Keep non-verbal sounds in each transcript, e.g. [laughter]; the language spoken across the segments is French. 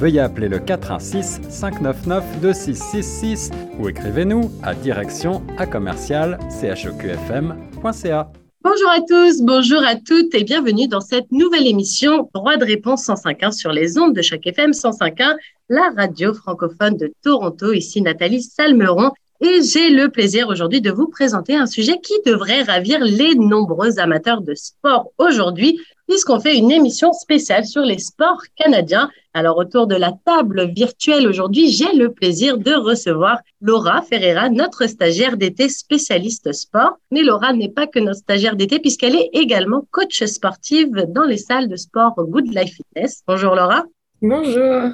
veuillez appeler le 416 599 2666 ou écrivez-nous à direction à commercial choqfm.ca. Bonjour à tous, bonjour à toutes et bienvenue dans cette nouvelle émission Droit de réponse 105.1 sur les ondes de chaque FM 105.1, la radio francophone de Toronto. Ici Nathalie Salmeron et j'ai le plaisir aujourd'hui de vous présenter un sujet qui devrait ravir les nombreux amateurs de sport aujourd'hui, puisqu'on fait une émission spéciale sur les sports canadiens. Alors, autour de la table virtuelle aujourd'hui, j'ai le plaisir de recevoir Laura Ferreira, notre stagiaire d'été spécialiste sport. Mais Laura n'est pas que notre stagiaire d'été, puisqu'elle est également coach sportive dans les salles de sport Good Life Fitness. Bonjour Laura. Bonjour.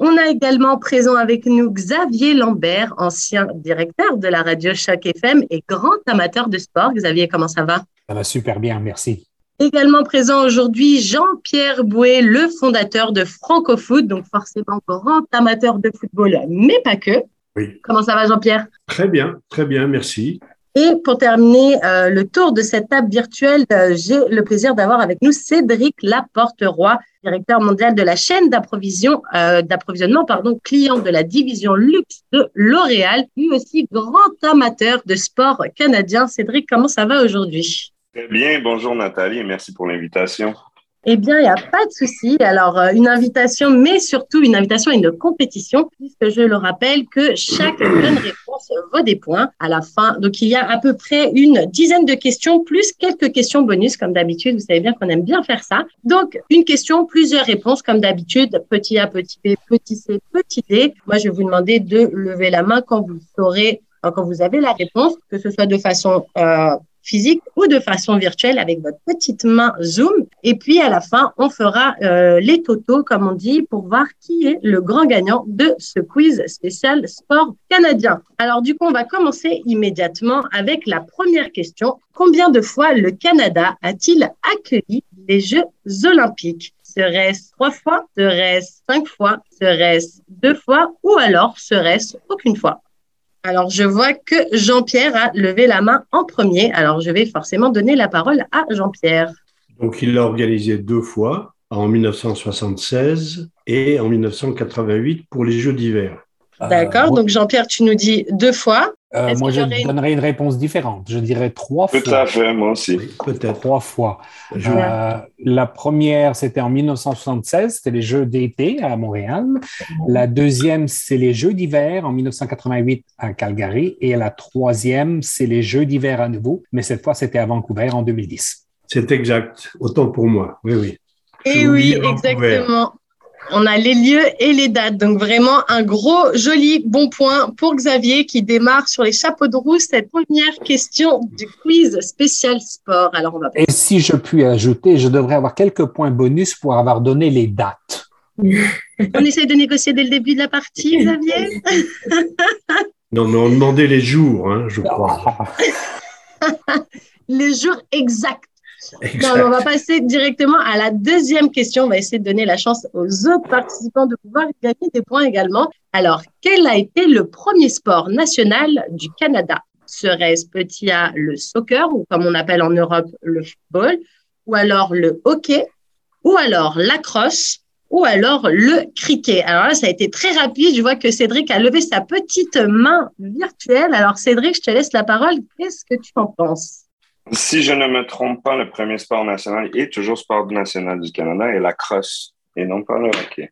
On a également présent avec nous Xavier Lambert, ancien directeur de la radio Choc FM et grand amateur de sport. Xavier, comment ça va? Ça va super bien, merci. Également présent aujourd'hui Jean-Pierre Bouet, le fondateur de Francofoot, donc forcément grand amateur de football, mais pas que. Oui. Comment ça va Jean-Pierre? Très bien, très bien, merci. Et pour terminer euh, le tour de cette table virtuelle, euh, j'ai le plaisir d'avoir avec nous Cédric Laporte-Roy, directeur mondial de la chaîne euh, d'approvisionnement, pardon, client de la division luxe de L'Oréal, lui aussi grand amateur de sport canadien. Cédric, comment ça va aujourd'hui? Très bien. Bonjour Nathalie et merci pour l'invitation. Eh bien, il n'y a pas de souci. Alors, euh, une invitation, mais surtout une invitation à une compétition, puisque je le rappelle que chaque [clears throat] bonne vaut des points à la fin. Donc, il y a à peu près une dizaine de questions, plus quelques questions bonus, comme d'habitude. Vous savez bien qu'on aime bien faire ça. Donc, une question, plusieurs réponses, comme d'habitude. Petit A, petit B, petit C, petit D. Moi, je vais vous demander de lever la main quand vous saurez, quand vous avez la réponse, que ce soit de façon euh, physique ou de façon virtuelle avec votre petite main Zoom. Et puis à la fin, on fera euh, les totaux, comme on dit, pour voir qui est le grand gagnant de ce quiz spécial sport canadien. Alors du coup, on va commencer immédiatement avec la première question. Combien de fois le Canada a-t-il accueilli les Jeux olympiques? Serait-ce trois fois? Serait-ce cinq fois? Serait-ce deux fois? Ou alors serait-ce aucune fois? Alors, je vois que Jean-Pierre a levé la main en premier. Alors, je vais forcément donner la parole à Jean-Pierre. Donc, il l'a organisé deux fois, en 1976 et en 1988 pour les Jeux d'hiver. D'accord. Donc, Jean-Pierre, tu nous dis deux fois. Euh, moi, je donnerais une réponse différente. Je dirais trois fois. Tout à fait, moi aussi. Peut-être. Trois fois. Euh, la première, c'était en 1976, c'était les Jeux d'été à Montréal. La deuxième, c'est les Jeux d'hiver en 1988 à Calgary. Et la troisième, c'est les Jeux d'hiver à nouveau, mais cette fois, c'était à Vancouver en 2010. C'est exact. Autant pour moi. Oui, oui. Et oui, exactement. On a les lieux et les dates. Donc vraiment un gros, joli, bon point pour Xavier qui démarre sur les chapeaux de roue cette première question du quiz spécial sport. Alors on va... Et si je puis ajouter, je devrais avoir quelques points bonus pour avoir donné les dates. [laughs] on essaye de négocier dès le début de la partie, Xavier? Non, mais on demandait les jours, hein, je crois. [laughs] les jours exacts. Non, on va passer directement à la deuxième question. On va essayer de donner la chance aux autres participants de pouvoir gagner des points également. Alors, quel a été le premier sport national du Canada? Serait-ce petit A le soccer ou comme on appelle en Europe le football ou alors le hockey ou alors la crosse ou alors le cricket? Alors là, ça a été très rapide. Je vois que Cédric a levé sa petite main virtuelle. Alors Cédric, je te laisse la parole. Qu'est-ce que tu en penses? Si je ne me trompe pas, le premier sport national et toujours sport national du Canada est la crosse et non pas le hockey.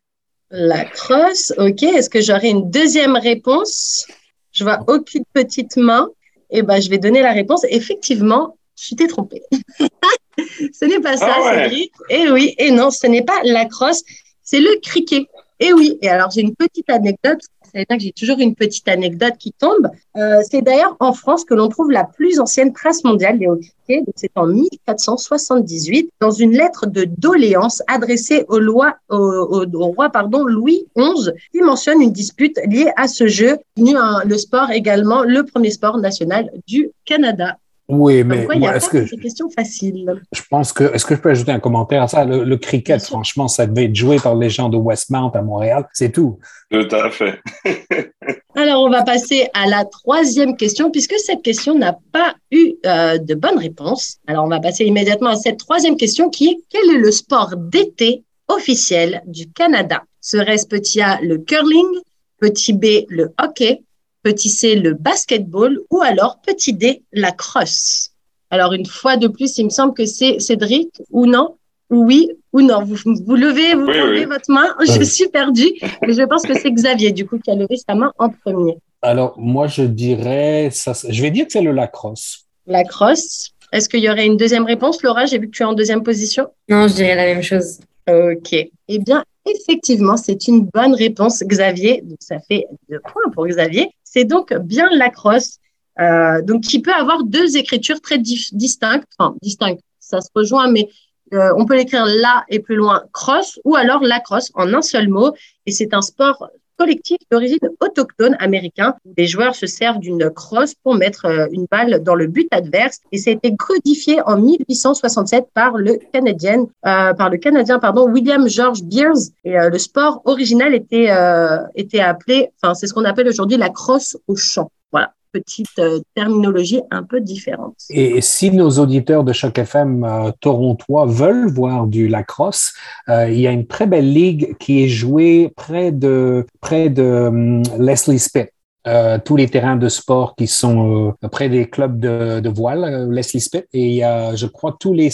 La crosse, ok. Est-ce que j'aurai une deuxième réponse? Je vois aucune petite main. Eh ben, je vais donner la réponse. Effectivement, tu t'es trompé. [laughs] ce n'est pas ça, Ah ouais. Cédric. Et oui, et non, ce n'est pas la crosse, c'est le cricket. Et oui, et alors j'ai une petite anecdote. Savez bien que j'ai toujours une petite anecdote qui tombe. Euh, c'est d'ailleurs en France que l'on trouve la plus ancienne trace mondiale des cricket. C'est en 1478 dans une lettre de doléance adressée au, roi Louis XI qui mentionne une dispute liée à ce jeu, le sport également le premier sport national du Canada. Oui, mais est-ce que c'est question facile. Je pense que est-ce que je peux ajouter un commentaire à ça? Le, cricket, franchement, ça devait être joué par les gens de Westmount à Montréal, c'est tout. Tout à fait. [laughs] Alors, on va passer à la troisième question, puisque cette question n'a pas eu euh, de bonne réponse. Alors, on va passer immédiatement à cette troisième question qui est quel est le sport d'été officiel du Canada? Serait-ce petit A le curling, petit B le hockey, petit c le basketball ou alors petit d la crosse. Alors une fois de plus, il me semble que c'est Cédric ou non? Oui ou non? Vous, vous levez, vous levez votre main? [laughs] Je suis perdu, mais je pense que c'est Xavier du coup qui a levé sa main en premier. Alors moi je dirais, ça, je vais dire que c'est le lacrosse. Lacrosse. Est-ce qu'il y aurait une deuxième réponse, Laura? J'ai vu que tu es en deuxième position. Non, je dirais la même chose. Ok. Eh bien, effectivement, c'est une bonne réponse, Xavier. Donc, ça fait deux points pour Xavier. C'est donc bien lacrosse, euh, donc qui peut avoir deux écritures très distinctes. Enfin, distinctes, ça se rejoint, mais euh, on peut l'écrire là et plus loin cross, ou alors lacrosse en un seul mot. Et c'est un sport collectif d'origine autochtone américain. Les joueurs se servent d'une crosse pour mettre euh, une balle dans le but adverse et ça a été codifié en 1867 par le Canadien, euh, par le Canadien pardon, William George Beers. Et euh, le sport original était, était appelé, enfin c'est ce qu'on appelle aujourd'hui la crosse au champ. Voilà petite euh, terminologie un peu différente. Et si nos auditeurs de Choc FM euh, torontois veulent voir du lacrosse, euh, il y a une très belle ligue qui est jouée près de, près de hum, Leslie Spit. tous les terrains de sport qui sont près des clubs de, voile, Leslie Spit, et il y a, je crois, tous les,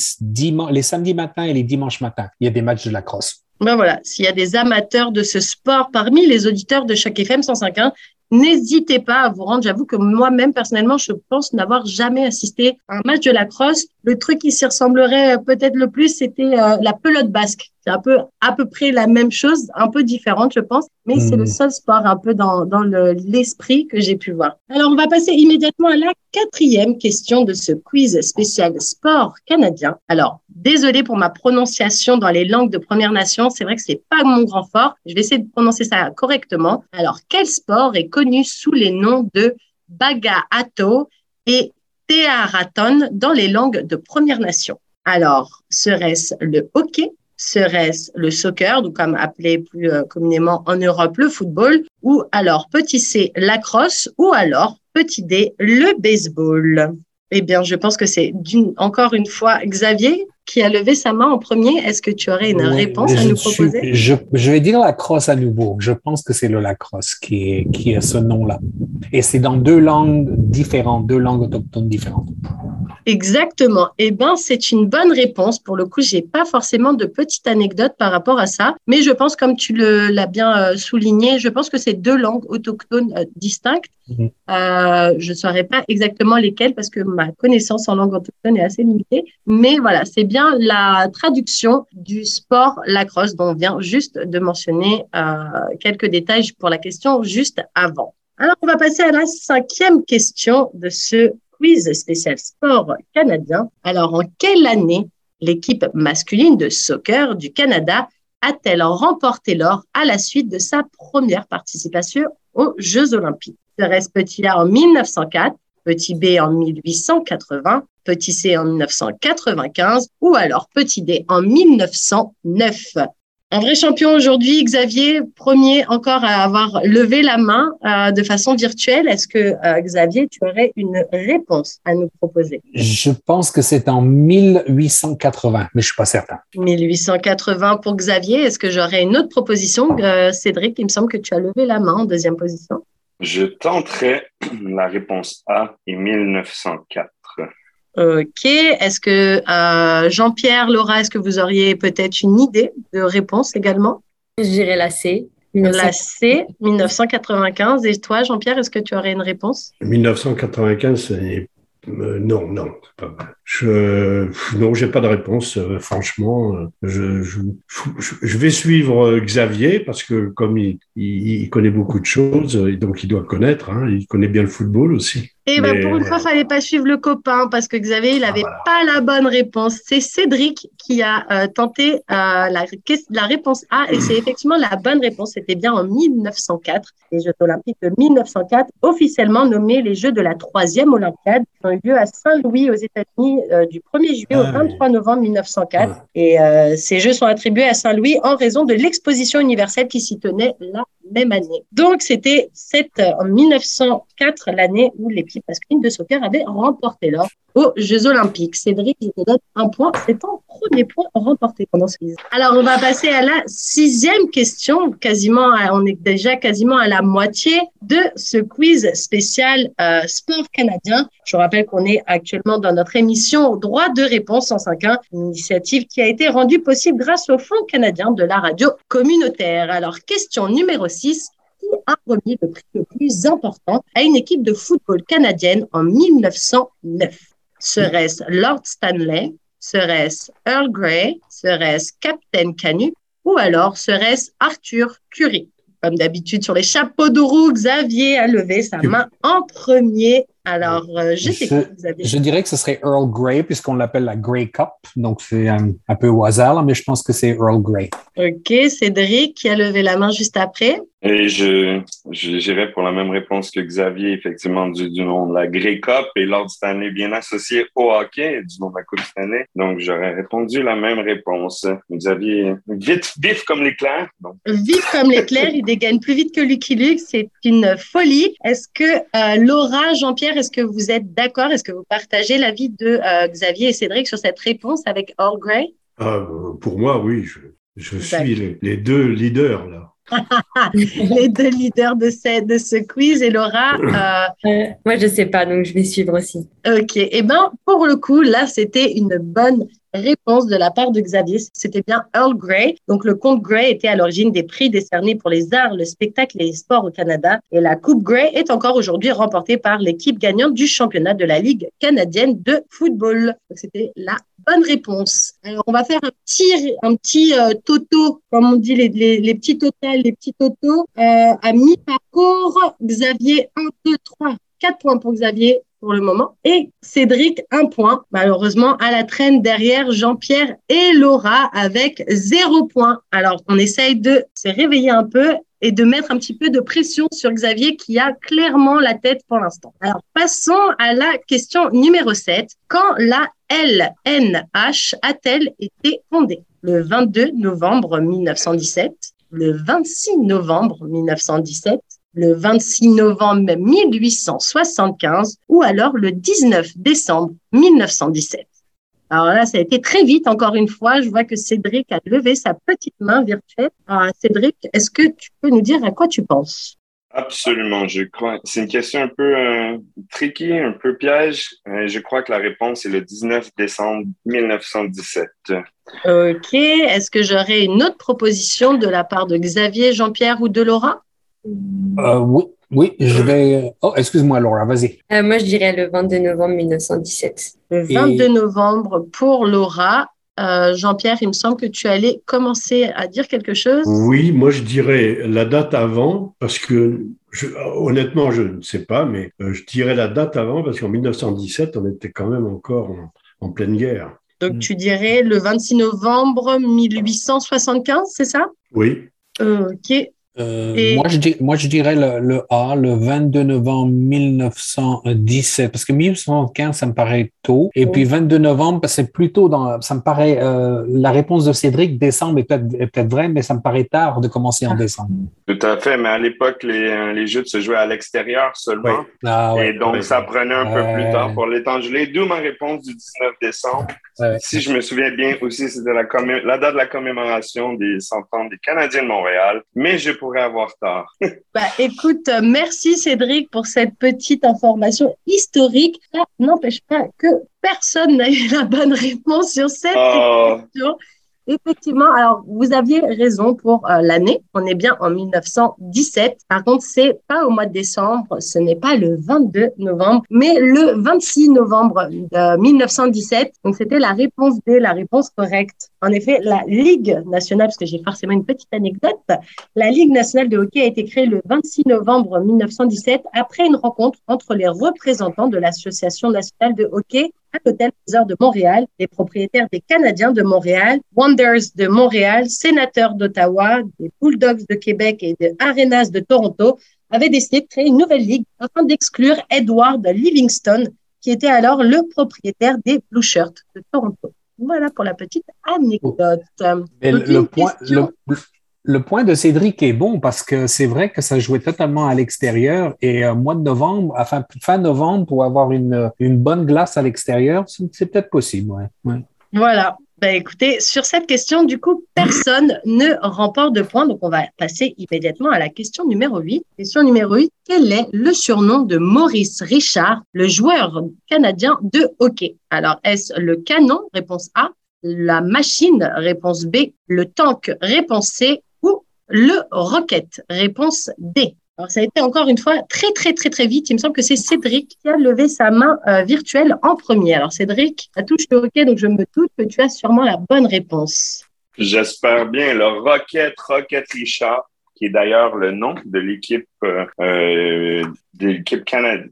les samedis matins et les dimanches matins, il y a des matchs de lacrosse. Ben voilà, s'il y a des amateurs de ce sport parmi les auditeurs de chaque FM 105.1, N'hésitez pas à vous rendre. J'avoue que moi-même, personnellement, je pense n'avoir jamais assisté à un match de lacrosse. Le truc qui s'y ressemblerait euh, peut-être le plus, c'était euh, la pelote basque. C'est un peu à peu près la même chose, un peu différente, je pense, mais c'est le hmm. seul sport un peu dans, dans l'esprit que j'ai pu voir. Alors, on va passer immédiatement à la quatrième question de ce quiz spécial sport canadien. Alors, désolé pour ma prononciation dans les langues de Première Nation. C'est vrai que c'est pas mon grand fort. Je vais essayer de prononcer ça correctement. Alors, quel sport est connu sous les noms de Bagaato et Tearaton dans les langues de Première Nation? Alors, serait-ce le hockey, serait-ce le soccer, donc comme appelé plus euh, communément en Europe le football, ou alors petit c, la crosse, ou alors petit d, le baseball? Eh bien, je pense que c'est encore une fois Xavier qui a levé sa main en premier. Est-ce que tu aurais une réponse à nous proposer? je, vais dire la crosse à nouveau. Je pense que c'est le lacrosse qui est, qui est ce nom-là. Et c'est dans deux langues différentes, deux langues autochtones différentes. Exactement. Eh bien, c'est une bonne réponse. Pour le coup, j'ai pas forcément de petite anecdote par rapport à ça, mais je pense, comme tu l'as bien euh, souligné, je pense que c'est deux langues autochtones euh, distinctes. Mhm. Euh, je ne saurais pas exactement lesquelles parce que ma connaissance en langue autochtone est assez limitée, mais voilà, c'est bien la traduction du sport lacrosse dont on vient juste de mentionner quelques détails pour la question juste avant. Alors, on va passer à la cinquième question de ce quiz spécial sport canadien. Alors, en quelle année l'équipe masculine de soccer du Canada a-t-elle remporté l'or à la suite de sa première participation aux Jeux olympiques? Serait-ce petit A en 1904, petit B en 1880, petit C en 1995 ou alors petit D en 1909 un vrai champion aujourd'hui, Xavier, premier encore à avoir levé la main euh, de façon virtuelle. Est-ce que, euh, Xavier, tu aurais une réponse à nous proposer? Je pense que c'est en 1880, mais je suis pas certain. 1880 pour Xavier. Est-ce que j'aurais une autre proposition? Euh, Cédric, il me semble que tu as levé la main en deuxième position. Je tenterai la réponse A et 1904. Ok. Est-ce que euh, Jean-Pierre, Laura, est-ce que vous auriez peut-être une idée de réponse également? Je dirais la C. La C, 1995. Et toi, Jean-Pierre, est-ce que tu aurais une réponse? 1995, Euh, non, non, pas mal. Je, non, j'ai pas de réponse. Euh, franchement, euh, je, je, je, vais suivre Xavier parce que comme il, il, connaît beaucoup de choses, donc il doit connaître. Hein, il connaît bien le football aussi. Et eh ben pour une fois, fallait pas suivre le copain parce que Xavier, il avait ah, pas la bonne réponse. C'est Cédric qui a tenté la, la réponse A et c'est effectivement la bonne réponse. C'était bien en 1904, les Jeux olympiques de 1904, officiellement nommés les Jeux de la troisième Olympiade ont eu lieu à Saint-Louis aux États-Unis euh, du 1er juillet au 23 ah novembre 1904. Et euh, ces Jeux sont attribués à Saint-Louis en raison de l'exposition universelle qui s'y tenait la même année. Donc c'était en 1904 l'année où l'équipe masculine de soccer avait remporté l'or aux Jeux Olympiques. Cédric, je te donne un point. C'est ton premier point remporté pendant ce quiz. Alors, on va passer à la sixième question. Quasiment, on est déjà quasiment à la moitié de ce quiz spécial euh, sport canadien. Je rappelle qu'on est actuellement dans notre émission Droit de réponse en 5.1, une initiative qui a été rendue possible grâce au Fonds canadien de la radio communautaire. Alors, question numéro 6 qui a remis le prix le plus important à une équipe de football canadienne en 1909 Serait-ce Lord Stanley Serait-ce Earl Grey Serait-ce Captain Canut Ou alors serait-ce Arthur Curry? Comme d'habitude, sur les chapeaux de roue, Xavier a levé sa main en premier alors, euh, je, je, dirais que ce serait Earl Grey, puisqu'on l'appelle la Grey Cup. Donc, c'est un, peu au hasard, mais je pense que c'est Earl Grey. OK. Cédric qui a levé la main juste après? Et je, j'irais pour la même réponse que Xavier, effectivement, du, nom de la Grey Cup et Lord Stanley bien associé au hockey du nom de la Coupe Stanley. Donc, j'aurais répondu la même réponse. Xavier, vite, vif comme l'éclair. Vif comme l'éclair, il dégaine plus vite que Lucky Luke. C'est une folie. Est-ce que euh, Laura, Jean-Pierre, est-ce que vous êtes d'accord? Est-ce que vous partagez l'avis de euh, Xavier et Cédric sur cette réponse avec Earl Grey? Ah, Pour moi, oui. Je, suis les, deux leaders là. [laughs] les deux leaders de ce, de ce quiz et Laura. Euh, moi, je ne sais pas, donc je vais suivre aussi. Ok. Eh bien, pour le coup, là, c'était une bonne réponse de la part de Xavier. C'était bien Earl Grey. Donc, le comte Grey était à l'origine des prix décernés pour les arts, le spectacle et les sports au Canada. Et la Coupe Grey est encore aujourd'hui remportée par l'équipe gagnante du championnat de la Ligue canadienne de football. C'était la bonne réponse. Alors, on va faire un petit, un petit euh, toto, comme on dit, les, les, petits totals, les petits totos. Euh, à mi-parcours, Xavier, 1, 2, 3, 4 points pour Xavier, pour le moment. Et Cédric, un point, malheureusement, à la traîne derrière Jean-Pierre et Laura avec zéro point. Alors, on essaye de se réveiller un peu et de mettre un petit peu de pression sur Xavier qui a clairement la tête pour l'instant. Alors, passons à la question numéro 7. Quand la LNH a-t-elle été fondée? Le 22 novembre 1917, le 26 novembre 1917, le 26 novembre 1875 ou alors le 19 décembre 1917. Alors là, ça a été très vite, encore une fois. Je vois que Cédric a levé sa petite main virtuelle. Alors, Cédric, est-ce que tu peux nous dire à quoi tu penses? Absolument, je crois. C'est une question un peu euh, tricky, un peu piège. Euh, je crois que la réponse est le 19 décembre 1917. OK. Est-ce que j'aurais une autre proposition de la part de Xavier, Jean-Pierre ou de Laura? Euh, oui, oui, je vais. Oh, excuse-moi, Laura, vas-y. Euh, moi, je dirais le 22 novembre 1917. Le 22 novembre pour Laura. Euh, Jean-Pierre, il me semble que tu allais commencer à dire quelque chose. Oui, moi je dirais la date avant, parce que honnêtement, je ne sais pas, mais je dirais la date avant, parce qu'en 1917, on était quand même encore en, pleine guerre. Donc mm. tu dirais le 26 novembre 1875, c'est ça? Oui. ok. Euh, moi, je moi, je dirais le, A, le 22 novembre 1917, parce que 1975, ça me paraît tôt. Et puis 22 novembre, c'est plutôt dans, ça me paraît, euh, la réponse de Cédric, décembre est peut-être peut vraie, mais ça me paraît tard de commencer en ah. décembre. Tout à fait, mais à l'époque, les, les jeux se jouaient à l'extérieur seulement. Ah, et donc, ça prenait un peu plus tard pour gelés, d'où ma réponse du 19 décembre. Si je me souviens bien aussi, c'était la, la date de la commémoration des 100 ans des Canadiens de Montréal, mais je pourrais avoir tard. [laughs] bah, écoute, euh, merci Cédric pour cette petite information historique. Ça n'empêche pas que personne n'a eu la bonne réponse sur cette oh. question. Effectivement, alors vous aviez raison pour euh, l'année. On est bien en 1917. Par contre, c'est pas au mois de décembre, ce n'est pas le 22 novembre, mais le 26 novembre 1917. Donc c'était la réponse D, la réponse correcte. En effet, la Ligue nationale, parce que j'ai forcément une petite anecdote, la Ligue nationale de hockey a été créée le 26 novembre 1917 après une rencontre entre les représentants de l'Association nationale de hockey à l'Hôtel Heures de Montréal, les propriétaires des Canadiens de Montréal, Wonders de Montréal, Sénateurs d'Ottawa, des Bulldogs de Québec et des Arenas de Toronto avaient décidé de créer une nouvelle ligue afin d'exclure Edward Livingston, qui était alors le propriétaire des Blue Shirts de Toronto. Voilà pour la petite anecdote. le, point, le, point, de Cédric est bon parce que c'est vrai que ça jouait totalement à l'extérieur et euh, mois de novembre, fin novembre, pour avoir une, une bonne glace à l'extérieur, c'est peut-être possible. Voilà. Ben, écoutez, sur cette question, du coup, personne [laughs] ne remporte de points. Donc, on va passer immédiatement à la question numéro 8. Question numéro 8. Quel est le surnom de Maurice Richard, le joueur canadien de hockey? Alors, est-ce le canon? Réponse A. La machine? Réponse B. Le tank? Réponse C. Le rocket? Réponse D. Alors, ça a été encore une fois très, très, très, très vite. Il me semble que c'est Cédric qui a levé sa main euh, virtuelle en premier. Alors, Cédric, tu touche le hockey, donc je me doute que tu as sûrement la bonne réponse. J'espère bien. Le Rocket, Rocket Richard, qui est d'ailleurs le nom de l'équipe euh, euh de l'équipe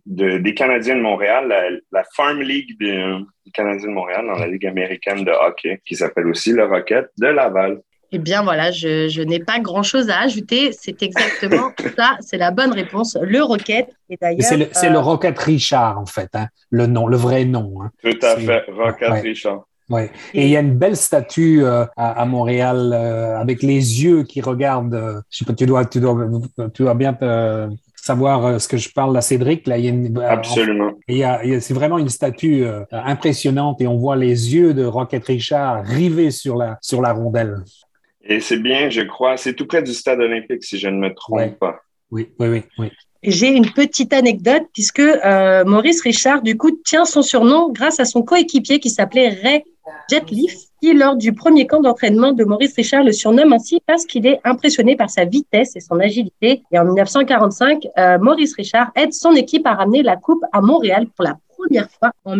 de, des Canadiens de Montréal, la, Farm League des Canadiens de Montréal dans la Ligue américaine de hockey, qui s'appelle aussi le Rocket de Laval. Eh bien voilà, je, n'ai pas grand-chose à ajouter. C'est exactement [coughs] ça, c'est la bonne réponse. Le Rocket. Et c'est le, euh, Rocket Richard en fait, hein. le nom, le vrai nom. Hein. Tout à fait, Rocket Richard. Ouais. Et il y a une belle statue euh, à, Montréal euh, avec les yeux qui regardent. je sais pas, tu dois, tu dois, tu dois bien savoir ce que je parle à Cédric. Là, il y a une, Absolument. c'est vraiment une statue impressionnante et on voit les yeux de Rocket Richard rivés sur la, sur la rondelle. Et c'est bien, je crois, c'est tout près du stade olympique, si je ne me trompe pas. Oui, oui, oui. oui. J'ai une petite anecdote puisque euh, Maurice Richard, du coup, tient son surnom grâce à son coéquipier qui s'appelait Ray Jetleaf, qui, lors du premier camp d'entraînement de Maurice Richard, le surnomme ainsi parce qu'il est impressionné par sa vitesse et son agilité. Et en 1945, euh, Maurice Richard aide son équipe à ramener la Coupe à Montréal pour la première fois en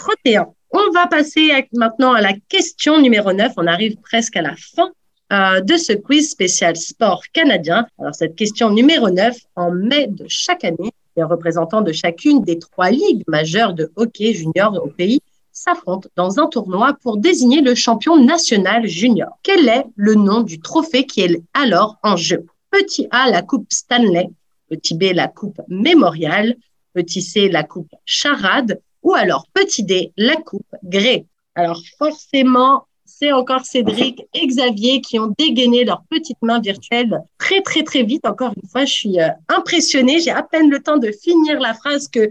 1931. On va passer maintenant à la question numéro 9. On arrive presque à la fin euh, de ce quiz spécial sport canadien. Alors, cette question numéro 9, en mai de chaque année, les représentants de chacune des trois ligues majeures de hockey junior au pays s'affrontent dans un tournoi pour désigner le champion national junior. Quel est le nom du trophée qui est alors en jeu? Petit A, la Coupe Stanley. Petit B, la Coupe Mémorial. Petit C, la Coupe Charade ou alors petit D, la coupe Grey. Alors forcément, c'est encore Cédric et Xavier qui ont dégainé leurs petites mains virtuelles très très très vite. Encore une fois, je suis euh, impressionnée. J'ai à peine le temps de finir la phrase que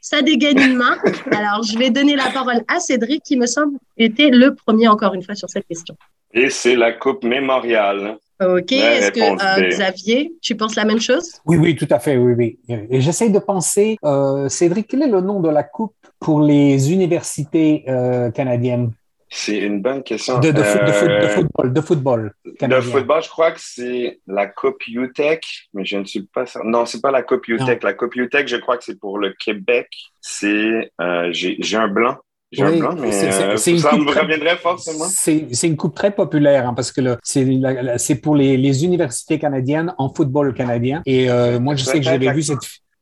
ça dégaine une main. Alors je vais donner la parole à Cédric qui me semble était le premier encore une fois sur cette question. Et c'est la coupe mémoriale. Ok, est-ce que euh, Xavier, tu penses la même chose? Oui, oui, tout à fait, oui, oui. Et j'essaie de penser, euh, Cédric, quel est le nom de la coupe pour les universités euh, canadiennes? C'est une bonne question. De, football, de football. De football, je crois que c'est la coupe UTEC, mais je ne suis pas sûr. Non, c'est pas la coupe UTEC. La coupe UTEC, je crois que c'est pour le Québec. C'est, j'ai un blanc. J'ai un blanc, mais euh, ça me reviendrait forcément. C'est une coupe très populaire hein, parce que c'est pour les, les, universités canadiennes en football canadien. Et euh, moi, je sais que j'avais vu cette.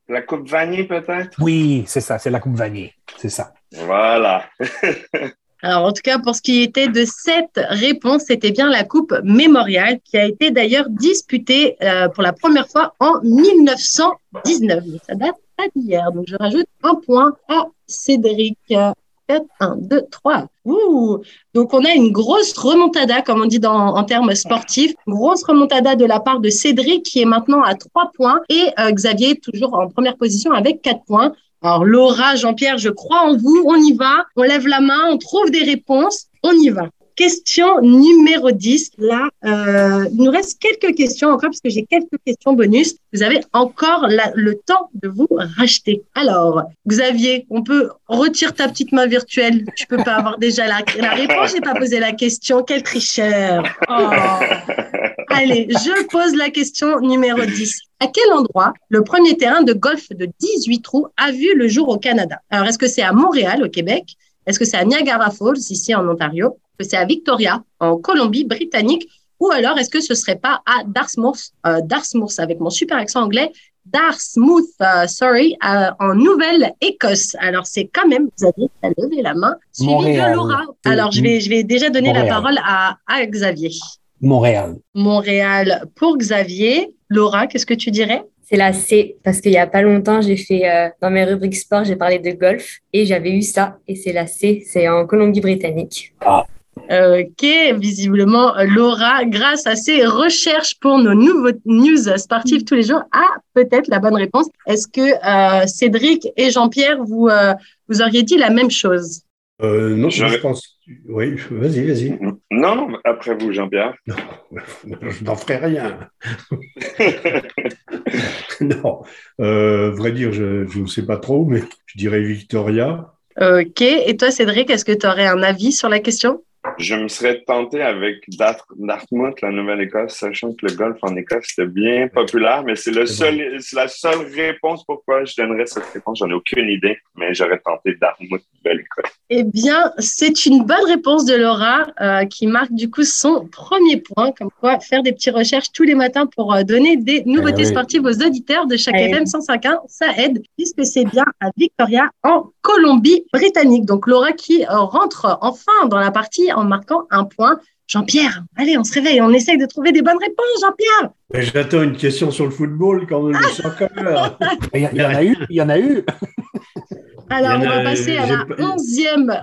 La coupe Vanier, peut-être? Oui, c'est ça, c'est la coupe Vanier. C'est ça. Voilà. [laughs] Alors, en tout cas, pour ce qui était de cette réponse, c'était bien la Coupe Mémorial qui a été d'ailleurs disputée euh, pour la première fois en 1919. ça date pas d'hier. Donc, je rajoute un point à Cédric. 4, 1, 2, 3. Ouh. Donc, on a une grosse remontada, comme on dit dans, en termes sportifs. Grosse remontada de la part de Cédric, qui est maintenant à 3 points, et euh, Xavier, toujours en première position avec 4 points. Alors, Laura, Jean-Pierre, je crois en vous. On y va. On lève la main, on trouve des réponses. On y va. Question numéro 10. Là, euh, il nous reste quelques questions encore, parce que j'ai quelques questions bonus. Vous avez encore le temps de vous racheter. Alors, Xavier, on peut retirer ta petite main virtuelle? Tu peux pas avoir déjà la, la réponse? J'ai pas posé la question. Quel tricheur. Oh. [laughs] Allez, je pose la question numéro 10. À quel endroit le premier terrain de golf de 18 trous a vu le jour au Canada? Alors, est-ce que c'est à Montréal, au Québec? Est-ce que c'est à Niagara Falls, ici en Ontario? C'est à Victoria, en Colombie-Britannique Ou alors, est-ce que ce serait pas à Dartmouth, euh, Dartmouth avec mon super accent anglais, Dartmouth, euh, sorry, euh, en Nouvelle-Écosse. Alors, c'est quand même, vous avez levé la main, suivi de Laura. Alors, je vais, je vais déjà donner la parole à, à Xavier. Montréal. Montréal pour Xavier. Laura, qu'est-ce que tu dirais? C'est la C, parce qu'il n'y a pas longtemps, j'ai fait, euh, dans mes rubriques sport, j'ai parlé de golf et j'avais eu ça, et c'est la C, c'est en Colombie-Britannique. Ah. Ok, visiblement, Laura, grâce à ses recherches pour nos nouveaux news sportives tous les jours, a peut-être la bonne réponse. Est-ce que euh, Cédric et Jean-Pierre, vous, euh, vous auriez dit la même chose? Euh, non, je, pense. Oui, vas-y, vas-y. Non, après vous, Jean-Pierre. Non, [laughs] je n'en ferai rien. [laughs] non, euh, vrai dire, je ne sais pas trop, mais je dirais Victoria. Ok. Et toi, Cédric, est-ce que tu aurais un avis sur la question? Je me serais tenté avec Dartmouth, la Nouvelle-Écosse, sachant que le golf en Écosse, c'était bien populaire, mais c'est le seul, c'est la seule réponse pourquoi je donnerais cette réponse. J'en ai aucune idée, mais j'aurais tenté Dartmouth, Nouvelle-Écosse. Eh bien, c'est une bonne réponse de Laura euh, qui marque du coup son premier point, comme quoi faire des petites recherches tous les matins pour euh, donner des nouveautés eh sportives aux auditeurs de chaque eh FM 105.1, ça aide, puisque c'est bien à Victoria en Colombie-Britannique. Donc Laura qui euh, rentre enfin dans la partie en marquant un point. Jean-Pierre, allez, on se réveille, on essaye de trouver des bonnes réponses, Jean-Pierre. J'attends une question sur le football quand même. [laughs] il y, en a eu, il y en a eu. Alors, on va passer à la onzième.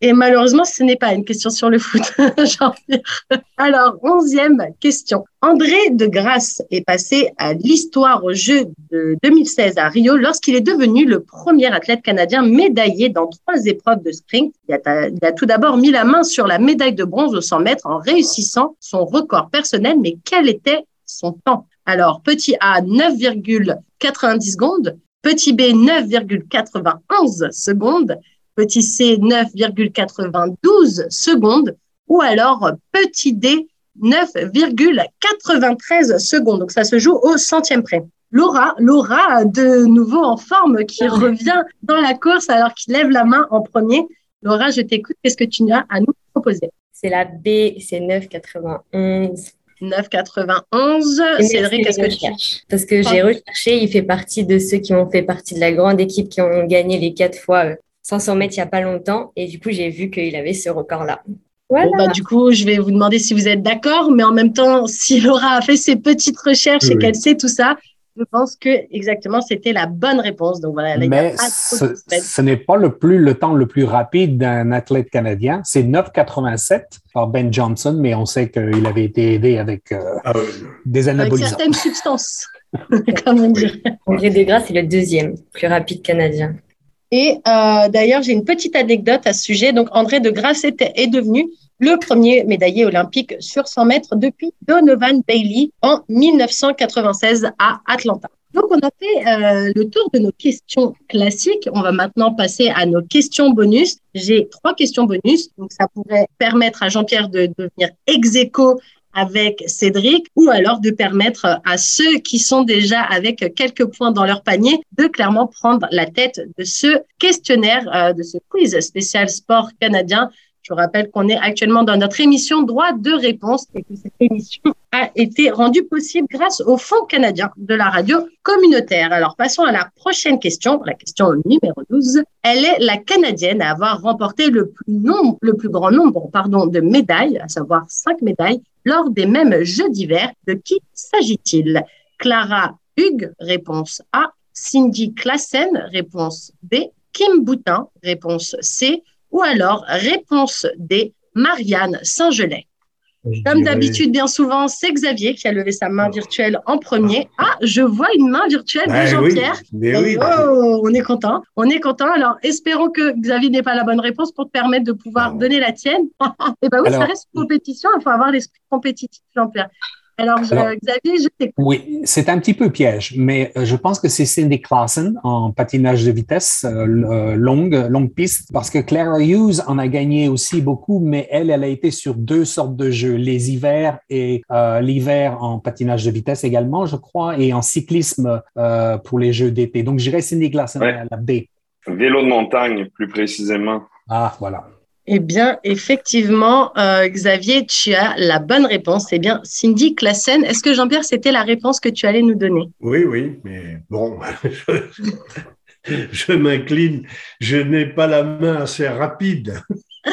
Et malheureusement, ce n'est pas une question sur le foot, [laughs] Alors, onzième question. André de Grasse est passé à l'histoire au jeu de 2016 à Rio lorsqu'il est devenu le premier athlète canadien médaillé dans trois épreuves de sprint. Il a, il a tout d'abord mis la main sur la médaille de bronze au 100 mètres en réussissant son record personnel. Mais quel était son temps? Alors, petit A, 9,90 secondes. Petit B, 9,91 secondes. Petit C, 9,92 secondes. Ou alors petit D, 9,93 secondes. Donc ça se joue au centième près. Laura, Laura, de nouveau en forme, qui revient dans la course alors qu'il lève la main en premier. Laura, je t'écoute. Qu'est-ce que tu as à nous proposer? C'est la B, c'est 9,91. 9,91. Cédric, qu'est-ce que tu cherches? Parce que j'ai recherché, il fait partie de ceux qui ont fait partie de la grande équipe qui ont gagné les quatre fois 500 euh, mètres il n'y a pas longtemps. Et du coup, j'ai vu qu'il avait ce record-là. Voilà. bah, du coup, je vais vous demander si vous êtes d'accord, mais en même temps, si Laura a fait ses petites recherches et qu'elle sait tout ça, je pense que exactement c'était la bonne réponse. Donc voilà. Mais ce, n'est pas le plus le temps le plus rapide d'un athlète canadien. C'est 9,87 par Ben Johnson, mais on sait qu'il avait été aidé avec euh, ah des anabolisants. Avec certaines substances. [laughs] [laughs] Comment dire André Desgras, c'est le deuxième plus rapide canadien. Et euh, d'ailleurs, j'ai une petite anecdote à ce sujet. Donc, André de Grasse est devenu le premier médaillé olympique sur 100 mètres depuis Donovan Bailey en 1996 à Atlanta. Donc, on a fait euh, le tour de nos questions classiques. On va maintenant passer à nos questions bonus. J'ai trois questions bonus. Donc, ça pourrait permettre à Jean-Pierre de devenir ex avec Cédric ou alors de permettre à ceux qui sont déjà avec quelques points dans leur panier de clairement prendre la tête de ce questionnaire, euh, de ce quiz spécial sport canadien je rappelle qu'on est actuellement dans notre émission Droit de réponse et que cette émission a été rendue possible grâce au Fonds canadien de la radio communautaire. Alors passons à la prochaine question, la question numéro 12. Elle est la canadienne à avoir remporté le plus, le plus grand nombre pardon, de médailles, à savoir cinq médailles, lors des mêmes Jeux d'hiver. De qui s'agit-il? Clara Hugues, réponse A. Cindy Klassen, réponse B. Kim Boutin, réponse C ou alors réponse D, Marianne Saint-Gelais. Comme d'habitude, bien souvent, c'est Xavier qui a levé sa main virtuelle en premier. Ah, je vois une main virtuelle de ben Jean-Pierre. Oui, oh, on est content. On est content. Alors, espérons que Xavier n'ait pas la bonne réponse pour te permettre de pouvoir donner la tienne. [laughs] Eh bien oui, ça reste une compétition. Il faut avoir l'esprit compétitif, Jean-Pierre. Alors, Xavier, je t'écoute. Oui, c'est un petit peu piège, mais euh, je pense que c'est Cindy Clausen en patinage de vitesse euh, euh, longue, longue piste, parce que Clara Hughes en a gagné aussi beaucoup, mais elle, elle a été sur deux sortes de jeux, les hivers et l'hiver en patinage de vitesse également, je crois, et en cyclisme pour les jeux d'été. Donc, je dirais Cindy Clausen à la B. Vélo de montagne, plus précisément. Ah, voilà. Eh bien, effectivement, euh, Xavier, tu as la bonne réponse. C'est bien Cindy Classen. Est-ce que Jean-Pierre, c'était la réponse que tu allais nous donner? Oui, oui, mais bon, [laughs] je, m'incline. Je n'ai pas la main assez rapide. [laughs]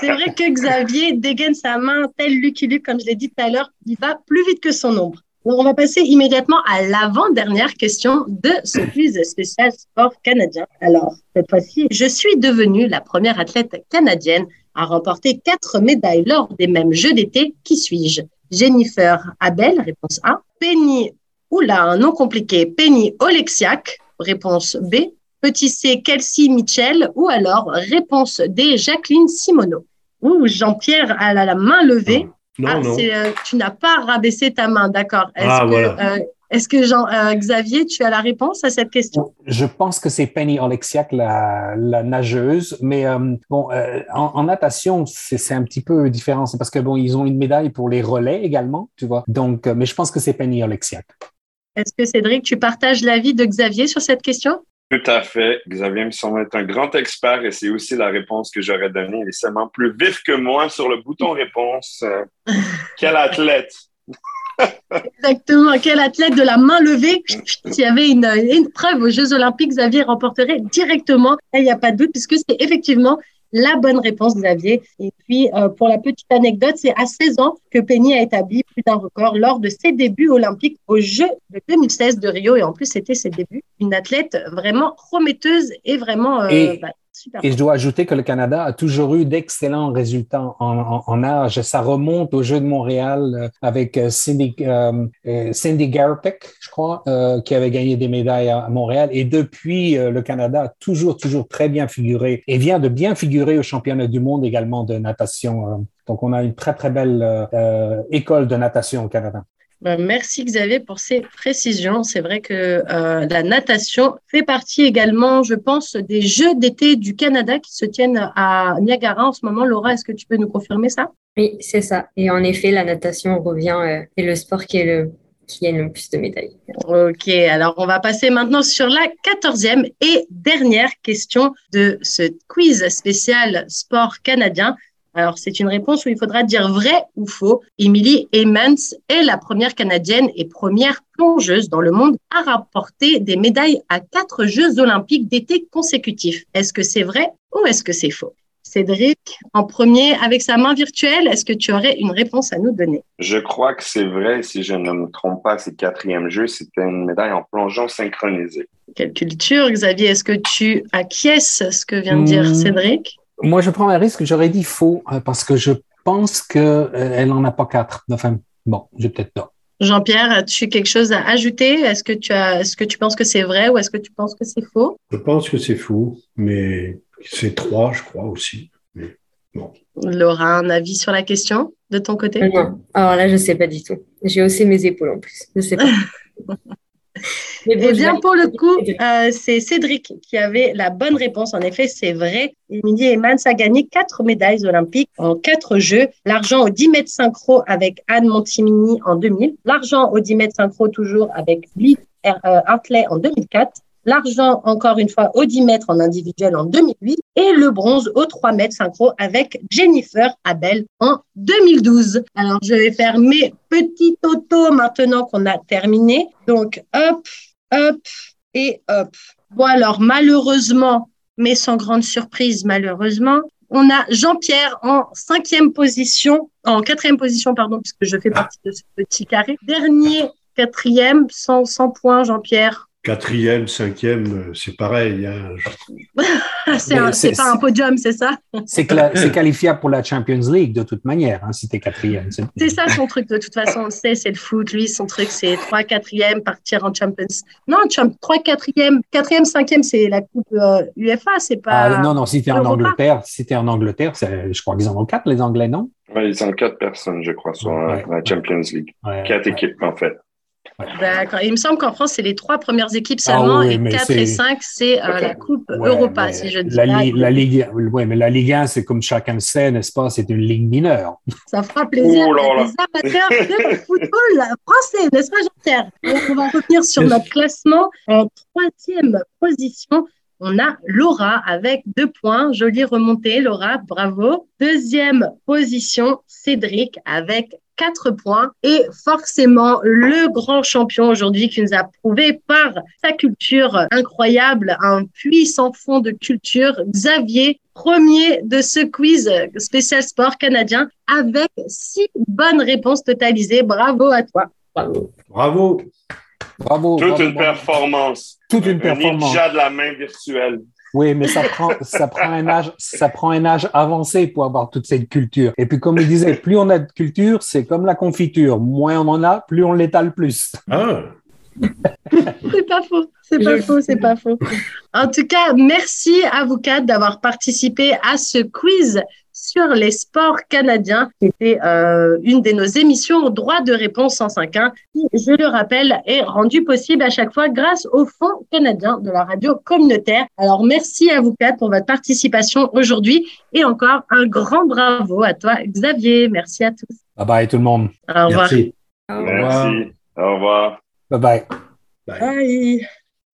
C'est vrai que Xavier dégaine sa main tel Lucky Luke, comme je l'ai dit tout à l'heure, il va plus vite que son ombre on va passer immédiatement à l'avant-dernière question de ce quiz spécial sport canadien. Alors, cette fois-ci, je suis devenue la première athlète canadienne à remporter quatre médailles lors des mêmes Jeux d'été. Qui suis-je? Jennifer Abel, réponse A. Penny, oula, un nom compliqué, Penny Oleksiak, réponse B. Petit C, Kelsey Mitchell, ou alors réponse D, Jacqueline Simoneau. Ouh, Jean-Pierre a la main levée. Non, ah, non. Euh, tu n'as pas rabaissé ta main, d'accord. Est-ce ah, que, euh, est-ce que Jean, euh, Xavier, tu as la réponse à cette question? Je pense que c'est Penny Oleksiak, la, la nageuse. Mais bon, en, natation, c'est un petit peu différent. C'est parce que bon, ils ont une médaille pour les relais également, tu vois. Donc, mais je pense que c'est Penny Oleksiak. Est-ce que Cédric, tu partages l'avis de Xavier sur cette question? Tout à fait. Xavier me semble être un grand expert et c'est aussi la réponse que j'aurais donnée. Il est seulement plus vif que moi sur le bouton réponse. quel athlète! [laughs] Exactement, quel athlète de la main levée. S'il y avait une, une preuve aux Jeux Olympiques, Xavier remporterait directement. Il n'y a pas de doute, puisque c'est effectivement la bonne réponse, Xavier. Et puis, euh, pour la petite anecdote, c'est à 16 ans que Penny a établi plus d'un record lors de ses débuts olympiques aux Jeux de 2016 de Rio. Et en plus, c'était ses débuts. Une athlète vraiment prometteuse et vraiment euh, bah, et je dois ajouter que le Canada a toujours eu d'excellents résultats en, en, âge. Ça remonte aux Jeux de Montréal euh, avec euh, Cindy, euh, Cindy Garpek, je crois, qui avait gagné des médailles à, Montréal. Et depuis, le Canada a toujours, toujours très bien figuré et vient de bien figurer au championnat du monde également de natation. Donc, on a une très, très belle école de natation au Canada. Ben, merci Xavier pour ces précisions. C'est vrai que euh, la natation fait partie également, je pense, des Jeux d'été du Canada qui se tiennent à Niagara en ce moment. Laura, est-ce que tu peux nous confirmer ça? Oui, c'est ça. Et en effet, la natation revient euh, et le sport qui est le qui gagne le plus de médailles. Ok, alors on va passer maintenant sur la quatorzième et dernière question de ce quiz spécial sport canadien. Alors, c'est une réponse où il faudra dire vrai ou faux. Emily Emmons est la première Canadienne et première plongeuse dans le monde à rapporter des médailles à quatre Jeux olympiques d'été consécutifs. Est-ce que c'est vrai ou est-ce que c'est faux? Cédric, en premier, avec sa main virtuelle, est-ce que tu aurais une réponse à nous donner? Je crois que c'est vrai. Si je ne me trompe pas, c'est quatrième jeu. C'était une médaille en plongeon synchronisé. Quelle culture, Xavier Est-ce que tu acquiesces ce que vient de dire hmm. Cédric? Moi, je prends un risque, j'aurais dit faux, euh, parce que je pense qu'elle euh, n'en a pas quatre. Enfin, bon, j'ai peut-être pas. Jean-Pierre, as-tu quelque chose à ajouter? Est-ce que tu as, est-ce que tu penses que c'est vrai ou est-ce que tu penses que c'est faux? Je pense que c'est faux, mais c'est trois, je crois aussi. Mais bon. Laura, un avis sur la question de ton côté? Non, alors là, je ne sais pas du tout. J'ai haussé mes épaules en plus. Je sais pas. [laughs] Eh bien, pour le coup, euh, c'est Cédric qui avait la bonne réponse. En effet, c'est vrai. Émilie Emmans a gagné quatre médailles olympiques en quatre jeux. L'argent au 10 mètres synchro avec Anne Montimini en 2000. L'argent au 10 mètres synchro toujours avec Lee euh, Hartley en 2004 l'argent encore une fois au 10 mètres en individuel en 2008 et le bronze au 3 mètres synchro avec Jennifer Abel en 2012. Alors je vais faire mes petits autos maintenant qu'on a terminé. Donc hop, hop et hop. Bon alors malheureusement, mais sans grande surprise malheureusement, on a Jean-Pierre en cinquième position, en quatrième position, pardon, puisque je fais partie de ce petit carré. Dernier, quatrième, 100, 100 points, Jean-Pierre. Quatrième, cinquième, euh, c'est pareil. Hein. [laughs] c'est pas un podium, c'est ça? C'est qualifiable pour la Champions League de toute manière, hein, si tu es quatrième. C'est ça son truc, de toute façon, on le sait, c'est le foot. Lui, son truc, c'est 3 4e, partir en Champions. Non, 3 4e, 4e, 5e, c'est la Coupe UEFA, c'est pas. Ah, non, non, si tu es en Angleterre, si es en Angleterre, je crois qu'ils en ont 4, les Anglais, non? Oui, ils ont 4 personnes, je crois, sur la Champions League. 4 équipes, en fait. D'accord. Il me semble qu'en France, c'est les trois premières équipes ah seulement et 4 et 5, c'est euh, la Coupe Europa, si je dis la, la Ligue, Oui, mais la Ligue 1, c'est comme chacun sait, n'est-ce pas? C'est une ligue mineure. Ça fera plaisir aux amateurs de football français, n'est-ce pas, Jean-Pierre? On va revenir sur notre classement. En troisième position, on a Laura avec deux points. Jolie remontée, Laura, bravo. Deuxième position, Cédric avec quatre points. Et forcément, le grand champion aujourd'hui qui nous a prouvé par sa culture incroyable, un puissant fond de culture, Xavier, premier de ce quiz spécial sport canadien avec six bonnes réponses totalisées. Bravo à toi. Bravo. Bravo. Bravo. Toute une performance. Toute une performance. Déjà de la main virtuelle. Oui, mais ça prend, ça prend un âge, ça prend un âge avancé pour avoir toute cette culture. Et puis, comme il disait, plus on a de culture, c'est comme la confiture. Moins on en a, plus on l'étale plus. Ah. c'est pas faux. C'est pas faux, c'est pas faux. En tout cas, merci à vous quatre d'avoir participé à ce quiz sur les sports canadiens. C'était euh, une de nos émissions droit de réponse 105.1 qui, je le rappelle, est rendue possible à chaque fois grâce au Fonds canadien de la radio communautaire. Alors, merci à vous quatre pour votre participation aujourd'hui et encore un grand bravo à toi, Xavier. Merci à tous. Bye bye tout le monde. Au revoir. Merci. Au revoir. Bye bye. bye.